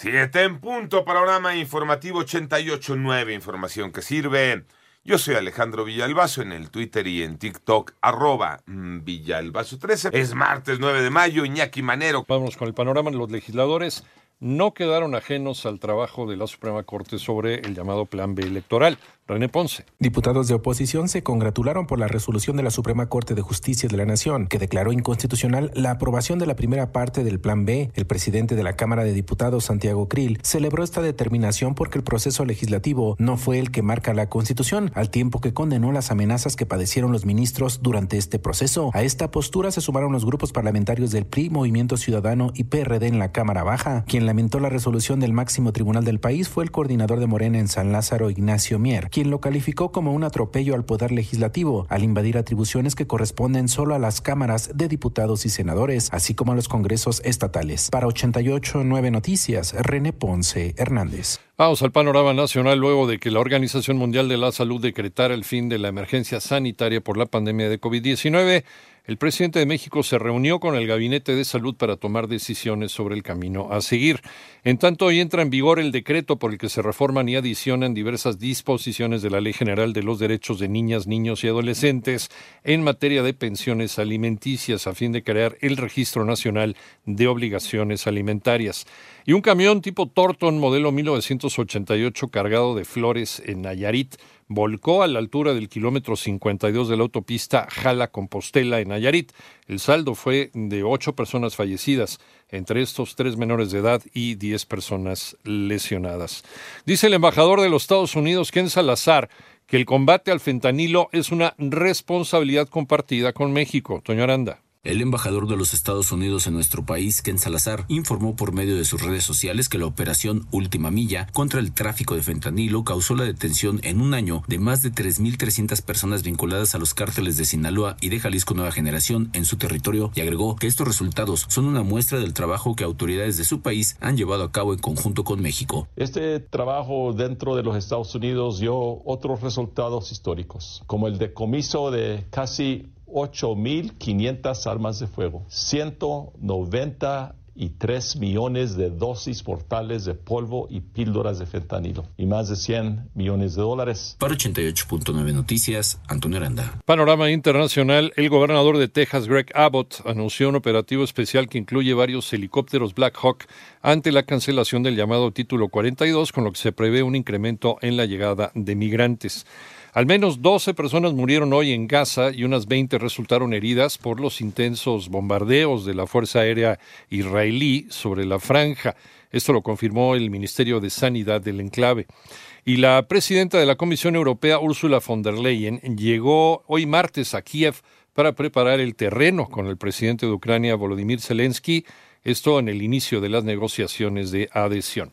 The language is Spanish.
Siete en punto, panorama informativo 88.9, información que sirve. Yo soy Alejandro Villalbazo en el Twitter y en TikTok, arroba mm, Villalbazo13. Es martes 9 de mayo, Iñaki Manero. Vamos con el panorama. Los legisladores no quedaron ajenos al trabajo de la Suprema Corte sobre el llamado Plan B electoral. Diputados de oposición se congratularon por la resolución de la Suprema Corte de Justicia de la Nación, que declaró inconstitucional la aprobación de la primera parte del Plan B. El presidente de la Cámara de Diputados, Santiago Krill, celebró esta determinación porque el proceso legislativo no fue el que marca la Constitución, al tiempo que condenó las amenazas que padecieron los ministros durante este proceso. A esta postura se sumaron los grupos parlamentarios del PRI, Movimiento Ciudadano y PRD en la Cámara Baja. Quien lamentó la resolución del máximo tribunal del país fue el coordinador de Morena en San Lázaro, Ignacio Mier, quien lo calificó como un atropello al poder legislativo, al invadir atribuciones que corresponden solo a las cámaras de diputados y senadores, así como a los congresos estatales. Para 889 Noticias, René Ponce Hernández. Vamos al panorama nacional luego de que la Organización Mundial de la Salud decretara el fin de la emergencia sanitaria por la pandemia de COVID-19. El presidente de México se reunió con el Gabinete de Salud para tomar decisiones sobre el camino a seguir. En tanto, hoy entra en vigor el decreto por el que se reforman y adicionan diversas disposiciones de la Ley General de los Derechos de Niñas, Niños y Adolescentes en materia de pensiones alimenticias a fin de crear el Registro Nacional de Obligaciones Alimentarias. Y un camión tipo Torton modelo 1988 cargado de flores en Nayarit volcó a la altura del kilómetro 52 de la autopista Jala-Compostela en Nayarit. El saldo fue de ocho personas fallecidas, entre estos tres menores de edad y diez personas lesionadas. Dice el embajador de los Estados Unidos, Ken Salazar, que el combate al fentanilo es una responsabilidad compartida con México. Toño Aranda. El embajador de los Estados Unidos en nuestro país, Ken Salazar, informó por medio de sus redes sociales que la operación Última Milla contra el tráfico de fentanilo causó la detención en un año de más de 3.300 personas vinculadas a los cárteles de Sinaloa y de Jalisco Nueva Generación en su territorio y agregó que estos resultados son una muestra del trabajo que autoridades de su país han llevado a cabo en conjunto con México. Este trabajo dentro de los Estados Unidos dio otros resultados históricos, como el decomiso de casi 8.500 armas de fuego, 193 millones de dosis portales de polvo y píldoras de fentanilo y más de 100 millones de dólares. Para 88.9 Noticias, Antonio Aranda. Panorama internacional, el gobernador de Texas, Greg Abbott, anunció un operativo especial que incluye varios helicópteros Black Hawk ante la cancelación del llamado Título 42, con lo que se prevé un incremento en la llegada de migrantes. Al menos 12 personas murieron hoy en Gaza y unas 20 resultaron heridas por los intensos bombardeos de la Fuerza Aérea israelí sobre la franja. Esto lo confirmó el Ministerio de Sanidad del enclave. Y la presidenta de la Comisión Europea, Ursula von der Leyen, llegó hoy martes a Kiev para preparar el terreno con el presidente de Ucrania, Volodymyr Zelensky, esto en el inicio de las negociaciones de adhesión.